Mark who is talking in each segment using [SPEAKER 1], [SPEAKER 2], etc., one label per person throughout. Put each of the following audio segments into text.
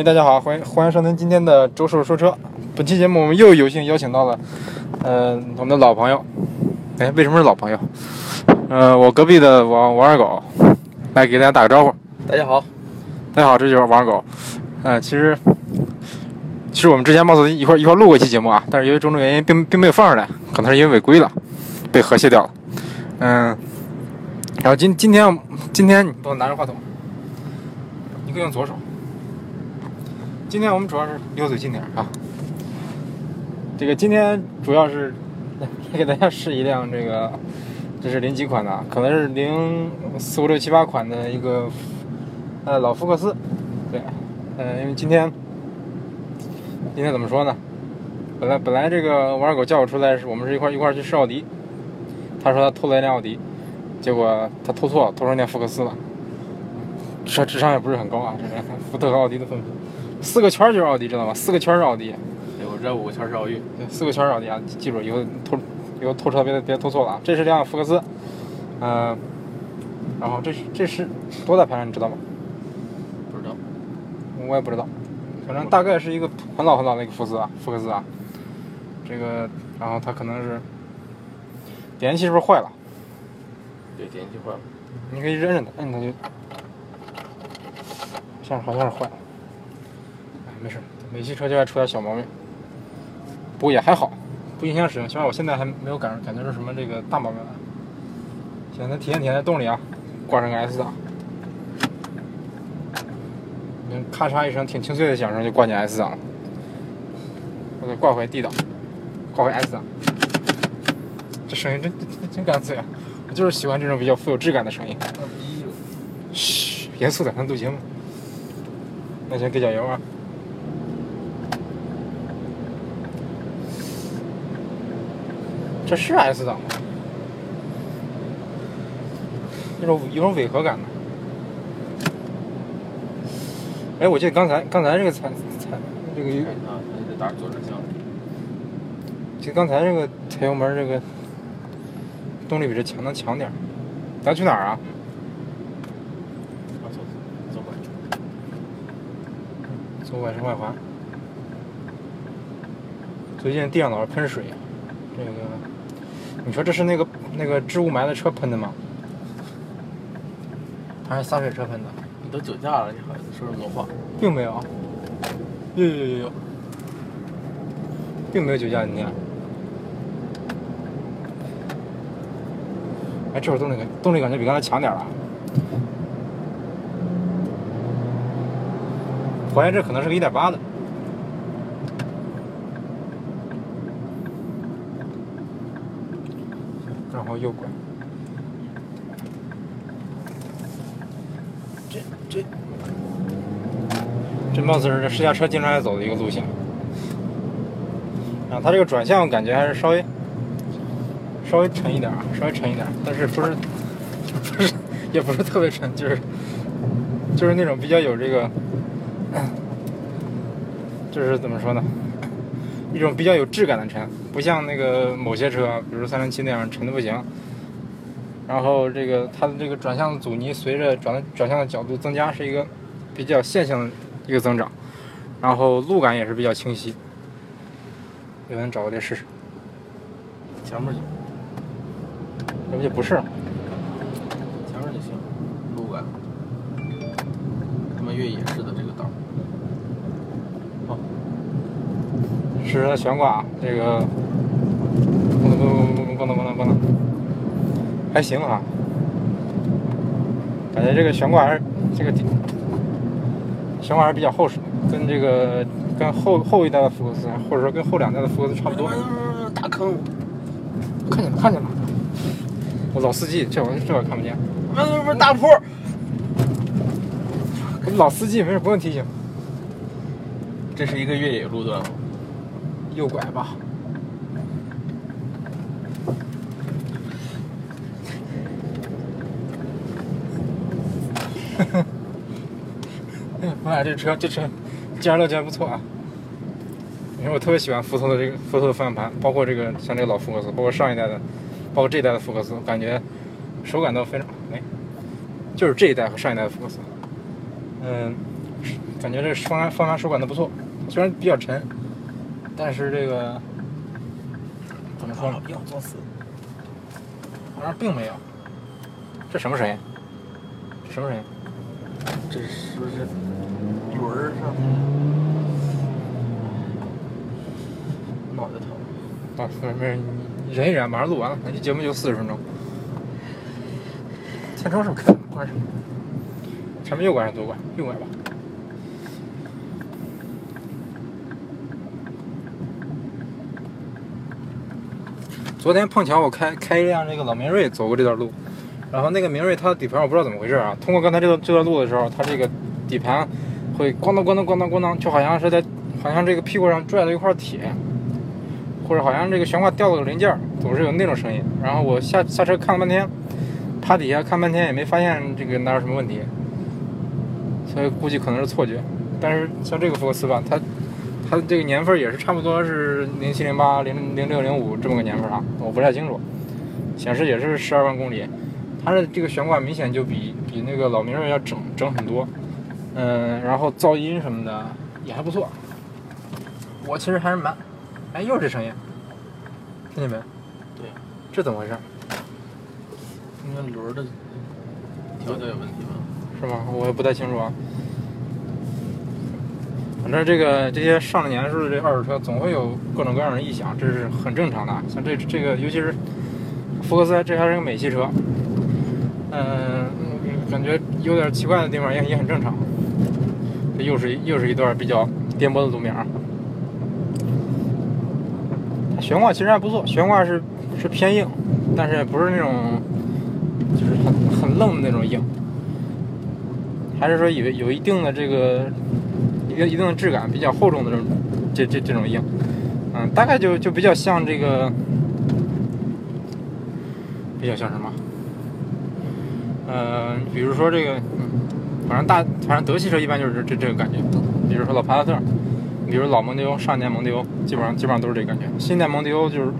[SPEAKER 1] 哎，大家好，欢迎欢迎收听今天的周叔说车。本期节目我们又有幸邀请到了，呃，我们的老朋友。哎，为什么是老朋友？呃，我隔壁的王王二狗，来给大家打个招呼。
[SPEAKER 2] 大家好，
[SPEAKER 1] 大家好，这就是王二狗。呃，其实，其实我们之前貌似一块一块录过一期节目啊，但是由于种种原因，并并没有放出来，可能是因为违规了，被和谐掉了。嗯，然后今今天今天你帮我拿着话筒，你可以用左手。今天我们主要是溜嘴近点啊。这个今天主要是来 给大家试一辆这个，这是零几款的啊，可能是零四五六七八款的一个呃老福克斯。对，呃，因为今天今天怎么说呢？本来本来这个王二狗叫我出来是我们是一块一块去试奥迪，他说他偷了一辆奥迪，结果他偷错了，偷成一辆福克斯了。这智商也不是很高啊，这是福特和奥迪的分。四个圈就是奥迪，知道吗？四个圈是奥迪。
[SPEAKER 2] 有这五个圈是奥运。
[SPEAKER 1] 对，四个圈是奥迪啊！记住，以后偷以后偷车别别偷错了啊！这是辆福克斯，嗯、然后这是这是多大排量你知道吗？
[SPEAKER 2] 不知道，
[SPEAKER 1] 我也不知道，反正大概是一个很老很老的一个福斯啊，福克斯啊。这个，然后它可能是点烟器是不是坏了？
[SPEAKER 2] 对，点烟器坏了。
[SPEAKER 1] 你可以扔扔它，摁它就，像好像是坏了。哎，没事，每期车就爱出点小毛病，不过也还好，不影响使用。起码我现在还没有感感觉出什么这个大毛病来。现在体验体验动力啊，挂上个 S 档，嗯，咔嚓一声挺清脆的响声就挂进 S 档了。我得挂回 D 档，挂回 S 档，这声音真真真干脆啊！我就是喜欢这种比较富有质感的声音。嘘，严肃点，咱录节目。那先给脚油啊。这是 S 档吗？有种有种违和感呢。哎，我记得刚才刚才这个踩踩这个，
[SPEAKER 2] 看啊，还得打左转向。
[SPEAKER 1] 就刚才这个踩油门这个动力比这强能强点儿。咱去哪儿啊？
[SPEAKER 2] 啊，走走过来。
[SPEAKER 1] 走外城外环。最近地上老是喷水，这个，你说这是那个那个置雾霾的车喷的吗？还是洒水车喷的？
[SPEAKER 2] 你都酒驾了，你还说这么多话？
[SPEAKER 1] 并没有。有有有有，并没有酒驾今天。哎，这会儿动力感动力感觉比刚才强点了。怀疑这可能是个一点八的。后右拐。这这这貌似是这试驾车经常爱走的一个路线。啊，它这个转向感觉还是稍微稍微沉一点啊，稍微沉一点，但是不是不是也不是特别沉，就是就是那种比较有这个，就是怎么说呢，一种比较有质感的沉，不像那个某些车，比如三零七那样沉的不行。然后这个它的这个转向阻尼随着转转向的角度增加，是一个比较线性的一个增长，然后路感也是比较清晰。有人找个这试试，
[SPEAKER 2] 前面去
[SPEAKER 1] 要不就不是了。试试它悬挂，这个不能不能不能不能不能，还行啊，感觉这个悬挂还是这个底悬挂还是比较厚实，跟这个跟后后一代的福克斯，或者说跟后两代的福克斯差不多。
[SPEAKER 2] 大坑。
[SPEAKER 1] 看见了看见了，我老司机，这我这我看不见，
[SPEAKER 2] 不是，不是大坡。
[SPEAKER 1] 老司机没事不用提醒，
[SPEAKER 2] 这是一个越野路段？
[SPEAKER 1] 右拐吧。哎 呀妈呀，这车这车，加热键不错啊。因为我特别喜欢福特的这个福特的方向盘，包括这个像这个老福克斯，包括上一代的，包括这一代的福克斯，感觉手感都非常哎，就是这一代和上一代的福克斯，嗯，感觉这方向方向手感都不错，虽然比较沉，但是这个怎么说呢？
[SPEAKER 2] 要作死。
[SPEAKER 1] 好像并没有。这什么声音？这什么声音？
[SPEAKER 2] 这是不是轮儿上脑袋疼？
[SPEAKER 1] 啊，没没事，你忍一忍，马上录完了，那这节目就四十分钟。天窗是不是开了？关上。前面右拐还是左拐？右拐吧。昨天碰巧我开开一辆这个老明锐走过这段路，然后那个明锐它的底盘我不知道怎么回事啊。通过刚才这个这段路的时候，它这个底盘会咣当咣当咣当咣当，就好像是在好像这个屁股上拽了一块铁，或者好像这个悬挂掉了个零件，总是有那种声音。然后我下下车看了半天，趴底下看半天也没发现这个哪有什么问题，所以估计可能是错觉。但是像这个福克斯吧，它它这个年份也是差不多是零七零八零零六零五这么个年份啊，我不太清楚，显示也是十二万公里。它的这个悬挂明显就比比那个老明锐要整整很多，嗯，然后噪音什么的也还不错。我其实还是蛮，哎，又是这声音，听见没？
[SPEAKER 2] 对，
[SPEAKER 1] 这怎么回事？
[SPEAKER 2] 应该轮儿的调教有问题吧？
[SPEAKER 1] 是吗？我也不太清楚啊。反正这个这些上了年数的这二手车，总会有各种各样的异响，这是很正常的。像这这个，尤其是福克斯，这还是个美系车，嗯，感觉有点奇怪的地方也也很正常。这又是又是一段比较颠簸的路面啊。悬挂其实还不错，悬挂是是偏硬，但是也不是那种就是很很愣的那种硬，还是说有有一定的这个一个一定的质感，比较厚重的这种这这这种硬，嗯，大概就就比较像这个，比较像什么？呃，比如说这个，嗯，反正大反正德系车一般就是这这这个感觉，比如说老帕萨特，比如老蒙迪欧，上一代蒙迪欧，基本上基本上都是这个感觉，新一代蒙迪欧就是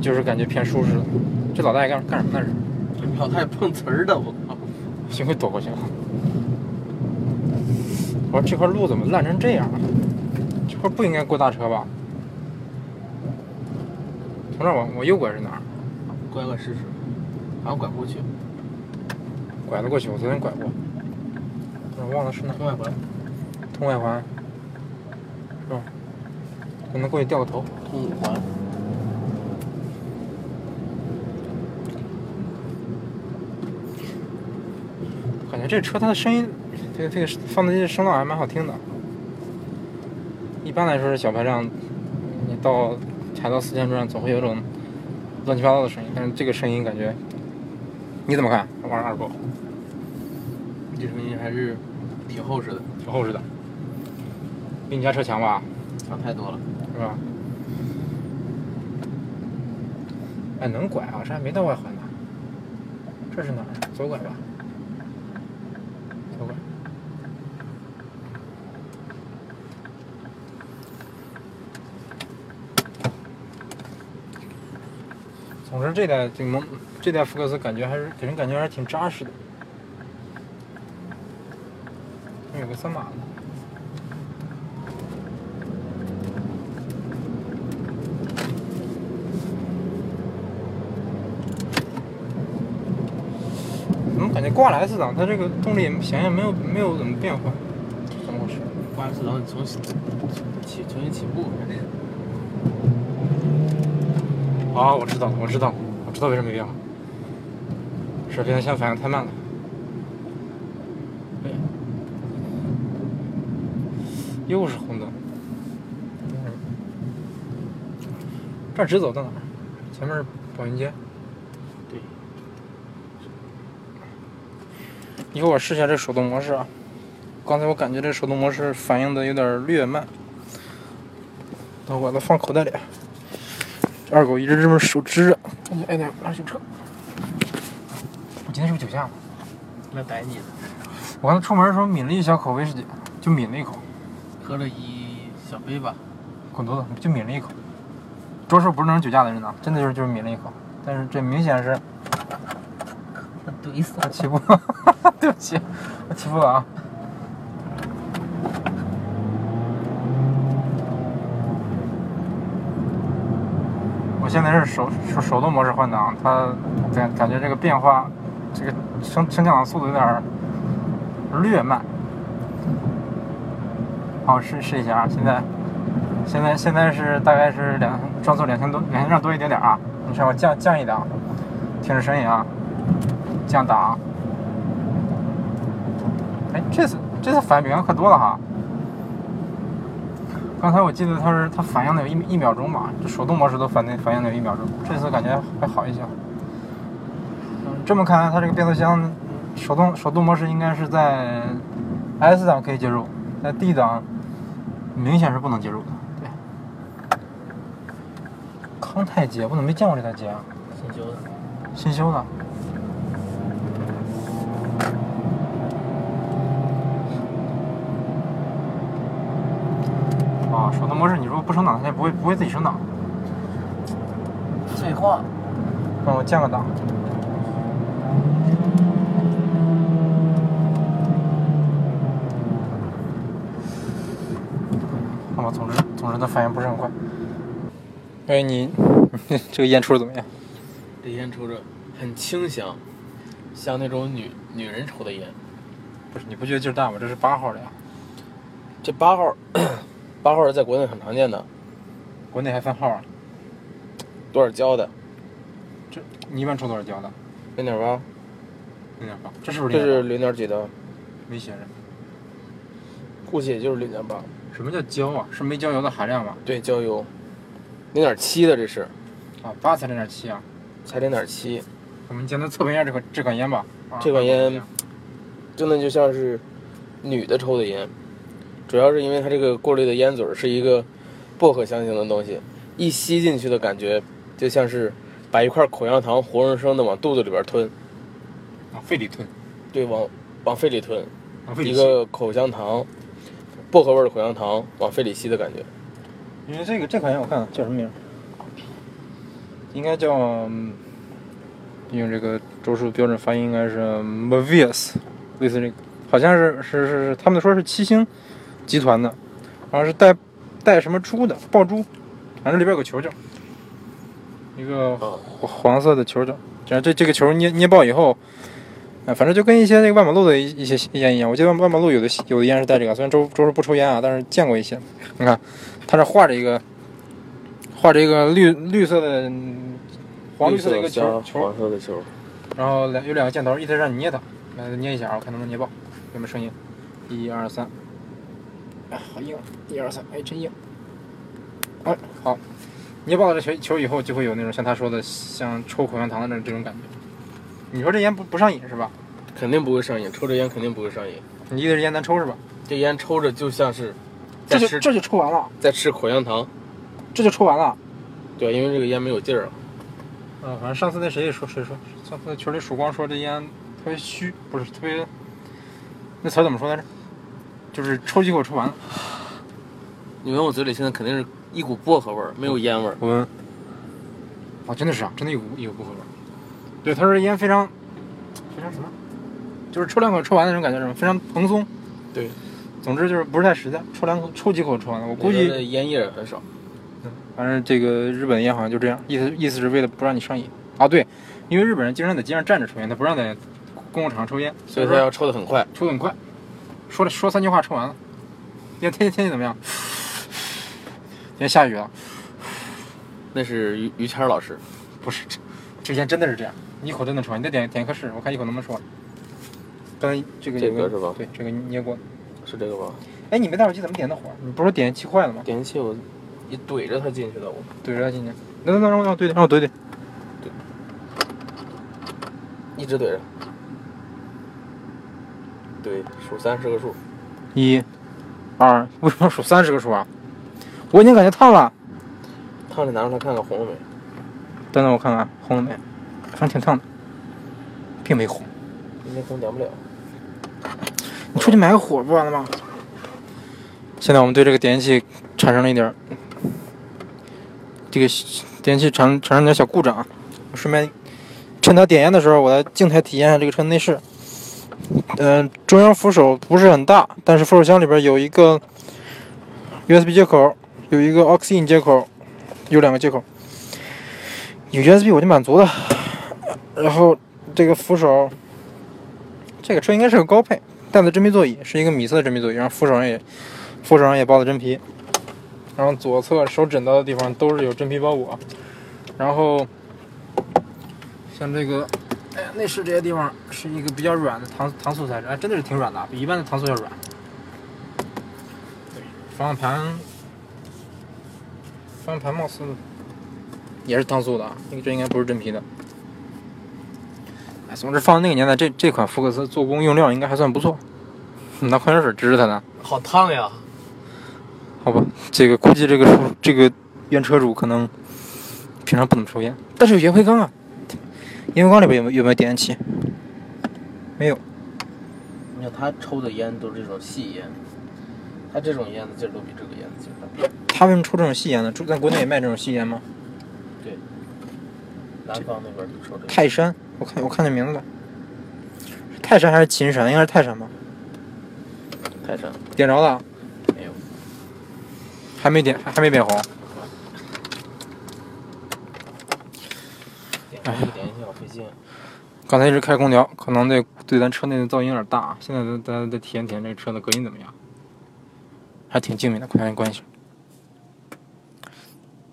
[SPEAKER 1] 就是感觉偏舒适的。这老大爷干干什么呢？这是？
[SPEAKER 2] 这老太碰瓷儿的，我靠！
[SPEAKER 1] 幸亏躲过去了。我说这块路怎么烂成这样了？这块不应该过大车吧？从这儿往我右拐是哪儿？
[SPEAKER 2] 拐拐试试，好像拐不过去。
[SPEAKER 1] 拐得过去，我昨天拐过。我忘了是哪
[SPEAKER 2] 通外环，
[SPEAKER 1] 通外环，是吧？可能过去掉个头。
[SPEAKER 2] 通五环。
[SPEAKER 1] 觉这车它的声音，这个这个放的这些声道还蛮好听的。一般来说是小排量，你到踩到四千转总会有种乱七八糟的声音，但是这个声音感觉，你怎么看？玩二狗，
[SPEAKER 2] 这声音还是挺厚实的，
[SPEAKER 1] 挺厚实的，比你家车强吧？
[SPEAKER 2] 强太多了。
[SPEAKER 1] 是吧？哎，能拐啊？这还没到外环呢。这是哪儿？左拐吧。左拐。总之，这代这个蒙这代福克斯感觉还是给人感觉还是挺扎实的。有个三马的。怎么感觉挂了 S 档，它这个动力显然没有没有怎么变化，怎么回事？
[SPEAKER 2] 挂 S 档重起重新起步。
[SPEAKER 1] 啊，我知道，我知道，我知道为什么没变化，是变速箱反应太慢了。对，又是红灯。这直走到哪儿？前面是宝云街。
[SPEAKER 2] 对。
[SPEAKER 1] 一会儿我试一下这手动模式啊。刚才我感觉这手动模式反应的有点略慢。等我把它放口袋里。这二狗一直这么手支着，感觉挨点二手车。我今天是不是酒驾了？
[SPEAKER 2] 来逮你了。
[SPEAKER 1] 我刚才出门的时候抿了一小口威士忌，就抿了一口。
[SPEAKER 2] 喝了一小杯吧。
[SPEAKER 1] 滚犊子！就抿了一口。周师傅不是那种酒驾的人呐，真的就是就是抿了一口。但是这明显是，
[SPEAKER 2] 怼死
[SPEAKER 1] 我起步，对不起，我起步了啊。现在是手手手动模式换挡，它感感觉这个变化，这个升升降档速度有点儿略慢。好，试试一下啊！现在现在现在是大概是两转速两千多，两千转多一点点啊！你稍微降降一档，听着声音啊，降档。哎，这次这次反应比刚可多了哈！刚才我记得它是它反应的有一一秒钟吧，这手动模式都反应反应的有一秒钟，这次感觉还好一些。嗯，这么看来，它这个变速箱手动手动模式应该是在 S 档可以接入，在 D 档明显是不能接入的。对，康泰街，我怎么没见过这台街啊？
[SPEAKER 2] 新修的。
[SPEAKER 1] 新修的。啊，手升档，它也不会不会自己升档。
[SPEAKER 2] 废话，
[SPEAKER 1] 帮我降个档。那么，总之，总之，它反应不是很快。哎，你这个烟抽的怎么样？
[SPEAKER 2] 这烟抽着很清香，像那种女女人抽的烟。
[SPEAKER 1] 不是，你不觉得劲儿大吗？这是八号的呀。
[SPEAKER 2] 这八号，八号在国内很常见的。
[SPEAKER 1] 国内还分号啊？
[SPEAKER 2] 多少焦的？
[SPEAKER 1] 这你一般抽多少焦的？
[SPEAKER 2] 零点八。
[SPEAKER 1] 零点八，这是不是零
[SPEAKER 2] 这是零点几的？
[SPEAKER 1] 没写着。
[SPEAKER 2] 估计也就是零点八。
[SPEAKER 1] 什么叫焦啊？是没焦油的含量吧？
[SPEAKER 2] 对，焦油。零点七的这是。
[SPEAKER 1] 啊，八才零点七啊。
[SPEAKER 2] 才零点七。
[SPEAKER 1] 我们简单测评一下这款这款烟吧。啊、
[SPEAKER 2] 这款烟真的就像是女的抽的烟，主要是因为它这个过滤的烟嘴是一个薄荷香型的东西，一吸进去的感觉就像是把一块口香糖活生生的往肚子里边吞。
[SPEAKER 1] 往肺里吞。
[SPEAKER 2] 对，往往肺里吞。一个口香糖，薄荷味的口香糖往肺里吸的感觉。
[SPEAKER 1] 因为这个这款烟我看看叫什么名？应该叫，嗯用这个周数标准发音应该是 Mavius，类似这个，好像是是是是，他们说是七星集团的，好像是带带什么珠的爆珠，反正里边有个球球，一个
[SPEAKER 2] 啊，
[SPEAKER 1] 黄色的球球，然后这这个球捏捏爆以后，啊，反正就跟一些那个万宝路的一一些烟一样，我记得万宝路有的有的烟是带这个，虽然周周叔不抽烟啊，但是见过一些。你看，它这画着一个画着一个绿绿色的嗯黄绿色的一个球球，
[SPEAKER 2] 黄色的球。
[SPEAKER 1] 然后两有两个箭头，一直让你捏它，来捏一下啊，我看能不能捏爆，有没有声音？一二三，哎，好硬！一二三，哎，真硬！哎，好，捏爆了这球球以后，就会有那种像他说的，像抽口香糖的那这种感觉。你说这烟不不上瘾是吧？
[SPEAKER 2] 肯定不会上瘾，抽这烟肯定不会上瘾。
[SPEAKER 1] 你意思是烟难抽是吧？
[SPEAKER 2] 这烟抽着就像是在吃
[SPEAKER 1] 这就这就抽完了，
[SPEAKER 2] 在吃口香糖，
[SPEAKER 1] 这就抽完了。
[SPEAKER 2] 对，因为这个烟没有劲儿了。
[SPEAKER 1] 嗯，反正上次那谁也说谁说，上次在群里曙光说这烟特别虚，不是特别，那词儿怎么说来着？就是抽几口抽完了。
[SPEAKER 2] 你闻我嘴里现在肯定是一股薄荷味儿，没有烟味儿。
[SPEAKER 1] 我闻，啊，真的是啊，真的有股有薄荷味儿。对，他说烟非常非常什么？就是抽两口抽完那种感觉，什么非常蓬松。
[SPEAKER 2] 对，
[SPEAKER 1] 总之就是不是太实在，抽两口抽几口抽完了。我估计，
[SPEAKER 2] 烟叶也很少。
[SPEAKER 1] 反正这个日本的烟好像就这样，意思意思是为了不让你上瘾啊。对，因为日本人经常在街上站着抽烟，他不让在公共场合抽烟，
[SPEAKER 2] 所以说要抽的很快。
[SPEAKER 1] 抽的很快，说了说三句话抽完了。今天天气天气怎么样？今天下雨了。
[SPEAKER 2] 那是于于谦老师，
[SPEAKER 1] 不是，这这烟真的是这样，一口真的抽完。你再点点一颗试试，我看一口能不能抽完。刚才这个
[SPEAKER 2] 这个是吧
[SPEAKER 1] 对，这个捏过。
[SPEAKER 2] 是这个吧？
[SPEAKER 1] 哎，你没带手机怎么点的火？你不是说点气坏了吗？
[SPEAKER 2] 点烟器我一怼着它进去的，我
[SPEAKER 1] 怼着它进去。能能能让我让我怼怼，让我怼怼。
[SPEAKER 2] 一直怼着。对，数三是个数。
[SPEAKER 1] 一、二，为什么要数三十个数啊？我已经感觉烫了。
[SPEAKER 2] 烫着拿出来看看红了没？
[SPEAKER 1] 等等，我看看红了没？反正挺烫的，并没红。
[SPEAKER 2] 今天红点不了。
[SPEAKER 1] 你出去买个火不完了吗？现在我们对这个点烟器产生了一点，这个点烟器产产生点小故障啊。我顺便趁它点烟的时候，我来静态体验一下这个车内饰。嗯、中央扶手不是很大，但是扶手箱里边有一个 USB 接口，有一个 aux in 接口，有两个接口。有 USB 我就满足了。然后这个扶手，这个车应该是个高配，带的真皮座椅，是一个米色的真皮座椅，然后扶手上也扶手上也包的真皮，然后左侧手枕到的地方都是有真皮包裹，然后像这个，哎呀，内饰这些地方是一个比较软的搪搪塑材质，哎，真的是挺软的，比一般的搪塑要软。对，方向盘，方向盘貌似也是搪塑的啊，那个这应该不是真皮的。哎，总之放那个年代，这这款福克斯做工用料应该还算不错。拿矿泉水支着它呢，
[SPEAKER 2] 好烫呀！
[SPEAKER 1] 好吧，这个估计这个车这个原车主可能平常不怎么抽烟，但是有烟灰缸啊。烟灰缸里边有没有有没有点烟器？没有。
[SPEAKER 2] 你看他抽的烟都是这种细烟，他这种烟的劲儿都比这个烟的劲儿大。
[SPEAKER 1] 他为什么抽这种细烟呢？在国内也卖这种细烟吗？
[SPEAKER 2] 对，南方那边就抽这个。
[SPEAKER 1] 泰山，我看我看那名字了，是泰山还是秦山？应该是泰山吧？
[SPEAKER 2] 泰山
[SPEAKER 1] 点着了？
[SPEAKER 2] 没有，
[SPEAKER 1] 还没点，还还没变红。刚才一直开空调，可能对对咱车内的噪音有点大。现在咱咱再体验体验这个车的隔音怎么样？还挺静谧的，空调关系，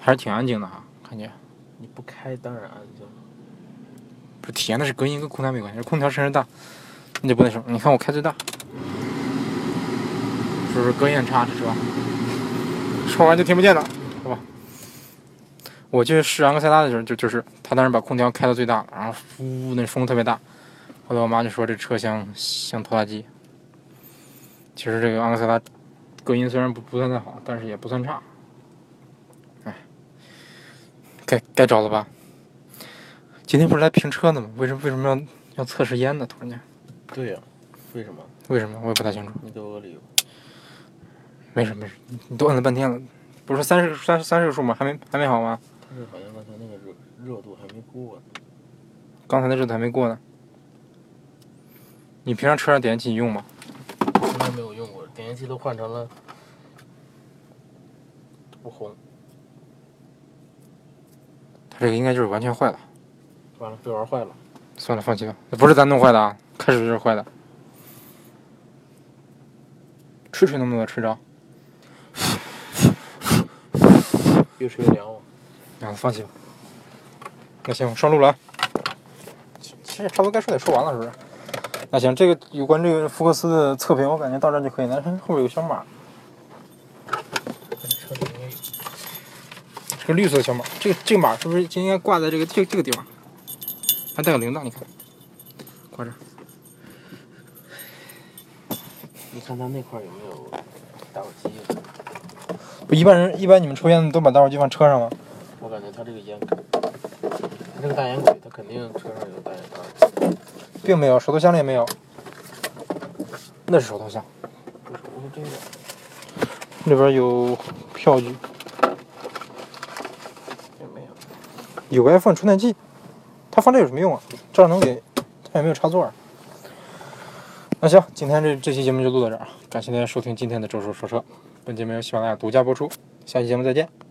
[SPEAKER 1] 还是挺安静的哈，看见。
[SPEAKER 2] 你不开当然安静。
[SPEAKER 1] 不是体验的是隔音，跟空调没关系。空调声音大，那就不那什么。你看我开最大，是不是隔音差？这车说完就听不见了？我去试昂克赛拉的时候，就就是他当时把空调开到最大了，然后呼，那风特别大。后来我妈就说这车像像拖拉机。其实这个昂克赛拉隔音虽然不不算太好，但是也不算差。哎，该该找了吧？今天不是来评车的吗？为什么为什么要要测试烟呢？突然间，
[SPEAKER 2] 对呀、为什么？
[SPEAKER 1] 为什么我也不太清楚。
[SPEAKER 2] 你给我个理由。
[SPEAKER 1] 没事没事，你你都摁了半天了，不是说三十三三十个数吗？还没还没好吗？
[SPEAKER 2] 但是好像刚才那个热热度还没过呢。
[SPEAKER 1] 刚才那热度还没过呢。你平常车上点烟器你用吗？
[SPEAKER 2] 从来没有用过，点烟器都换成了不红，
[SPEAKER 1] 它这个应该就是完全坏了。
[SPEAKER 2] 完了被玩坏了。
[SPEAKER 1] 算了，放弃吧，不是咱弄坏的啊，开始就是坏的。吹吹能不能吹着？
[SPEAKER 2] 越吹越凉哦。
[SPEAKER 1] 啊，放弃吧。那行，我上路了啊。其其实差不多该说的也说完了，是不是？那行，这个有关这个福克斯的测评，我感觉到这儿就可以了。看后边有个小码，
[SPEAKER 2] 这
[SPEAKER 1] 个绿色的小码。这个这个码是不是就应该挂在这个这这个地方？还带个铃铛，你看，挂这儿。
[SPEAKER 2] 你看他那块儿有没有打火机？啊
[SPEAKER 1] 不，一般人一般你们抽烟都把打火机放车上吗？
[SPEAKER 2] 我感觉他这个烟，他这个大烟鬼，他肯定车上有大烟缸。
[SPEAKER 1] 并没有，手头箱里也没有。那是手头箱，
[SPEAKER 2] 不是，我说这个，
[SPEAKER 1] 那边有票据，
[SPEAKER 2] 也没有。
[SPEAKER 1] 有个 iPhone 充电器。它放这有什么用啊？这样能给，它也没有插座啊。那行，今天这这期节目就录到这儿啊，感谢大家收听今天的周叔说车。本节目由喜马拉雅独家播出，下期节目再见。